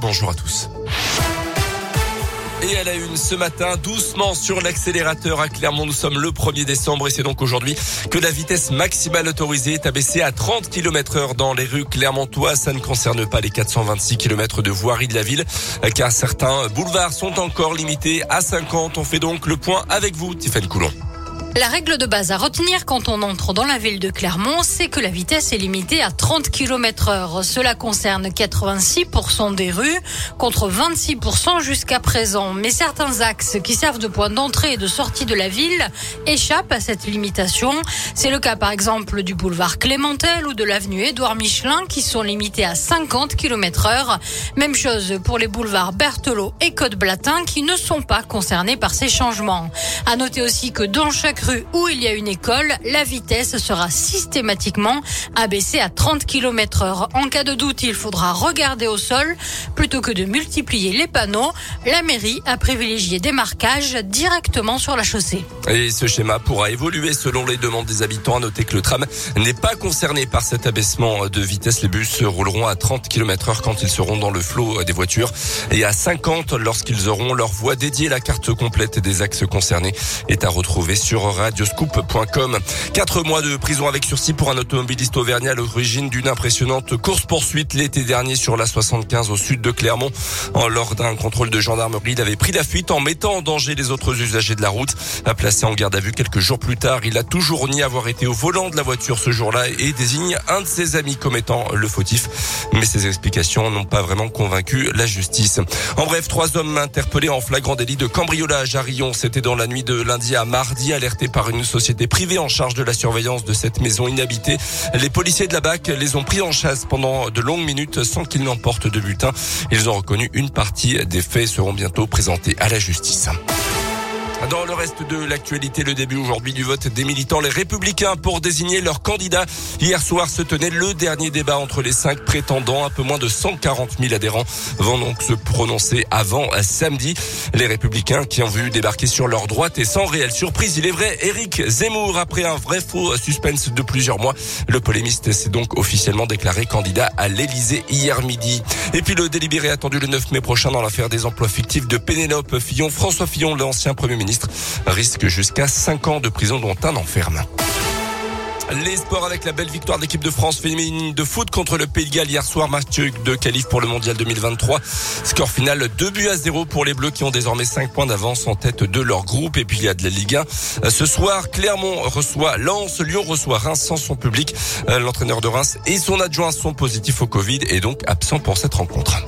Bonjour à tous. Et à la une ce matin, doucement sur l'accélérateur à Clermont. Nous sommes le 1er décembre et c'est donc aujourd'hui que la vitesse maximale autorisée est abaissée à 30 km heure dans les rues clermontoises. Ça ne concerne pas les 426 km de voirie de la ville car certains boulevards sont encore limités à 50. On fait donc le point avec vous, Tiffany Coulon. La règle de base à retenir quand on entre dans la ville de Clermont, c'est que la vitesse est limitée à 30 km heure. Cela concerne 86% des rues contre 26% jusqu'à présent. Mais certains axes qui servent de point d'entrée et de sortie de la ville échappent à cette limitation. C'est le cas par exemple du boulevard Clémentel ou de l'avenue Édouard Michelin qui sont limités à 50 km heure. Même chose pour les boulevards Berthelot et Côte-Blatin qui ne sont pas concernés par ces changements. À noter aussi que dans chaque rue où il y a une école, la vitesse sera systématiquement abaissée à 30 km heure. En cas de doute, il faudra regarder au sol plutôt que de multiplier les panneaux. La mairie a privilégié des marquages directement sur la chaussée. Et ce schéma pourra évoluer selon les demandes des habitants. À noter que le tram n'est pas concerné par cet abaissement de vitesse. Les bus rouleront à 30 km heure quand ils seront dans le flot des voitures et à 50 lorsqu'ils auront leur voie dédiée. La carte complète des axes concernés est à retrouver sur radioscoop.com. Quatre mois de prison avec sursis pour un automobiliste auvergnat à l'origine d'une impressionnante course-poursuite l'été dernier sur la 75 au sud de Clermont. Lors d'un contrôle de gendarmerie, il avait pris la fuite en mettant en danger les autres usagers de la route. Placé en garde à vue quelques jours plus tard, il a toujours nié avoir été au volant de la voiture ce jour-là et désigne un de ses amis comme étant le fautif. Mais ses explications n'ont pas vraiment convaincu la justice. En bref, trois hommes interpellés en flagrant délit de cambriolage à Rion. C'était dans la nuit de lundi à mardi, alerté par une société privée en charge de la surveillance de cette maison inhabitée. Les policiers de la BAC les ont pris en chasse pendant de longues minutes sans qu'ils n'emportent de butin. Ils ont reconnu une partie des faits et seront bientôt présentés à la justice. Dans le reste de l'actualité, le début aujourd'hui du vote des militants, les républicains pour désigner leurs candidats. Hier soir se tenait le dernier débat entre les cinq prétendants. Un peu moins de 140 000 adhérents vont donc se prononcer avant samedi. Les républicains qui ont vu débarquer sur leur droite et sans réelle surprise, il est vrai, Éric Zemmour, après un vrai faux suspense de plusieurs mois, le polémiste s'est donc officiellement déclaré candidat à l'Élysée hier midi. Et puis le délibéré attendu le 9 mai prochain dans l'affaire des emplois fictifs de Pénélope Fillon. François Fillon, l'ancien premier risque jusqu'à 5 ans de prison dont un enferme. Les sports avec la belle victoire d'équipe de France féminine de foot contre le Pays de Galles hier soir, match de qualif pour le mondial 2023. Score final 2 buts à 0 pour les Bleus qui ont désormais 5 points d'avance en tête de leur groupe. Et puis il y a de la Ligue 1. Ce soir, Clermont reçoit Lens, Lyon reçoit Reims sans son public. L'entraîneur de Reims et son adjoint sont positifs au Covid et donc absents pour cette rencontre.